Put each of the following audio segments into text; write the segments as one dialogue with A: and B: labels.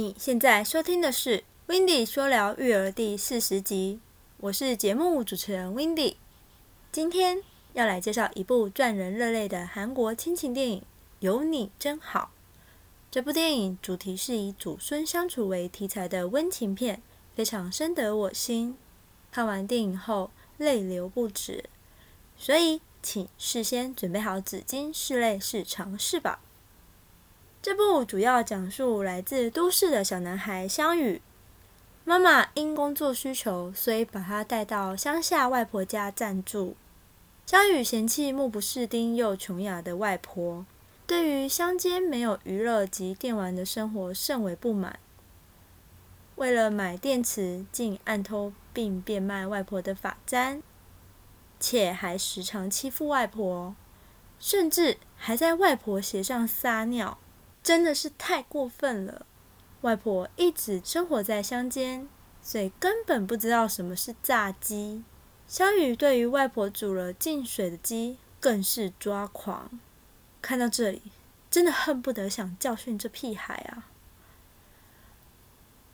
A: 你现在收听的是《w i n d y 说聊育儿》第四十集，我是节目主持人 w i n d y 今天要来介绍一部赚人热泪的韩国亲情电影《有你真好》。这部电影主题是以祖孙相处为题材的温情片，非常深得我心。看完电影后泪流不止，所以请事先准备好纸巾，拭泪是常事吧。这部主要讲述来自都市的小男孩香宇，妈妈因工作需求，所以把他带到乡下外婆家暂住。香宇嫌弃目不识丁又穷雅的外婆，对于乡间没有娱乐及电玩的生活甚为不满。为了买电池，竟暗偷并变卖外婆的发簪，且还时常欺负外婆，甚至还在外婆鞋上撒尿。真的是太过分了！外婆一直生活在乡间，所以根本不知道什么是炸鸡。小雨对于外婆煮了进水的鸡更是抓狂。看到这里，真的恨不得想教训这屁孩啊！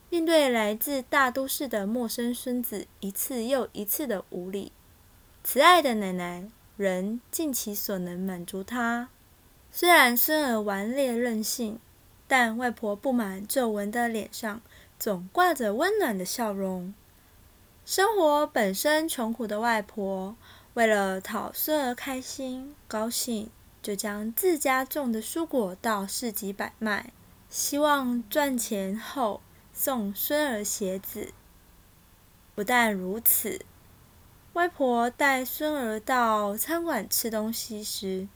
A: 面对来自大都市的陌生孙子一次又一次的无理，慈爱的奶奶仍尽其所能满足他。虽然孙儿顽劣任性，但外婆布满皱纹的脸上总挂着温暖的笑容。生活本身穷苦的外婆，为了讨孙儿开心高兴，就将自家种的蔬果到市集摆卖，希望赚钱后送孙儿鞋子。不但如此，外婆带孙儿到餐馆吃东西时，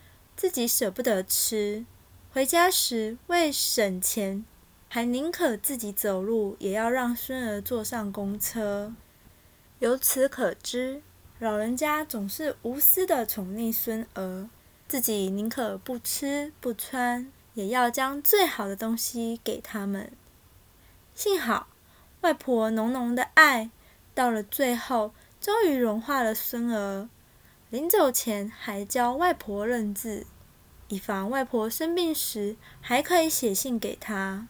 A: 自己舍不得吃，回家时为省钱，还宁可自己走路，也要让孙儿坐上公车。由此可知，老人家总是无私的宠溺孙儿，自己宁可不吃不穿，也要将最好的东西给他们。幸好，外婆浓浓的爱，到了最后，终于融化了孙儿。临走前还教外婆认字，以防外婆生病时还可以写信给她，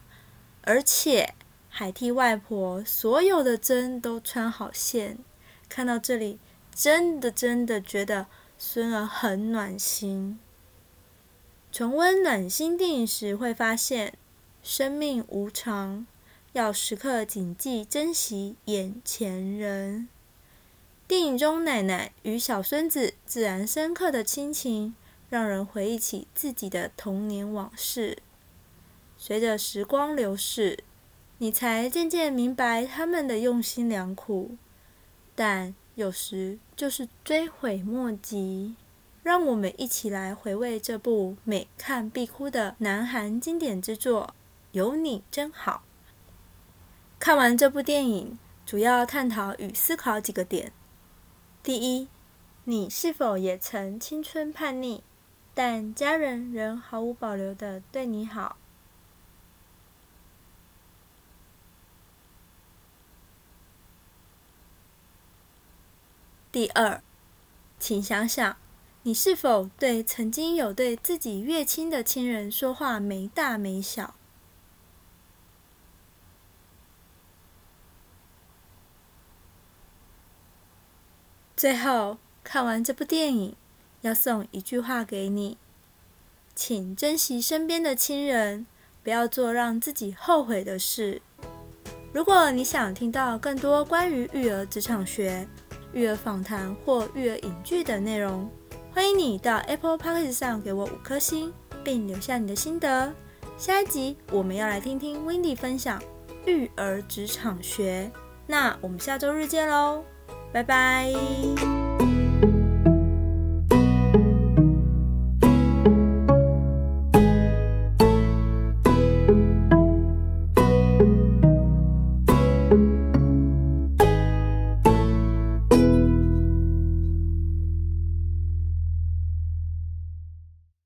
A: 而且还替外婆所有的针都穿好线。看到这里，真的真的觉得孙儿很暖心。重温暖心电影时，会发现生命无常，要时刻谨记珍惜眼前人。电影中奶奶与小孙子自然深刻的亲情，让人回忆起自己的童年往事。随着时光流逝，你才渐渐明白他们的用心良苦，但有时就是追悔莫及。让我们一起来回味这部每看必哭的南韩经典之作《有你真好》。看完这部电影，主要探讨与思考几个点。第一，你是否也曾青春叛逆，但家人仍毫无保留的对你好？第二，请想想，你是否对曾经有对自己越亲的亲人说话没大没小？最后，看完这部电影，要送一句话给你：请珍惜身边的亲人，不要做让自己后悔的事。如果你想听到更多关于育儿职场学、育儿访谈或育儿影剧的内容，欢迎你到 Apple Podcast 上给我五颗星，并留下你的心得。下一集我们要来听听 Wendy 分享育儿职场学，那我们下周日见喽！拜拜。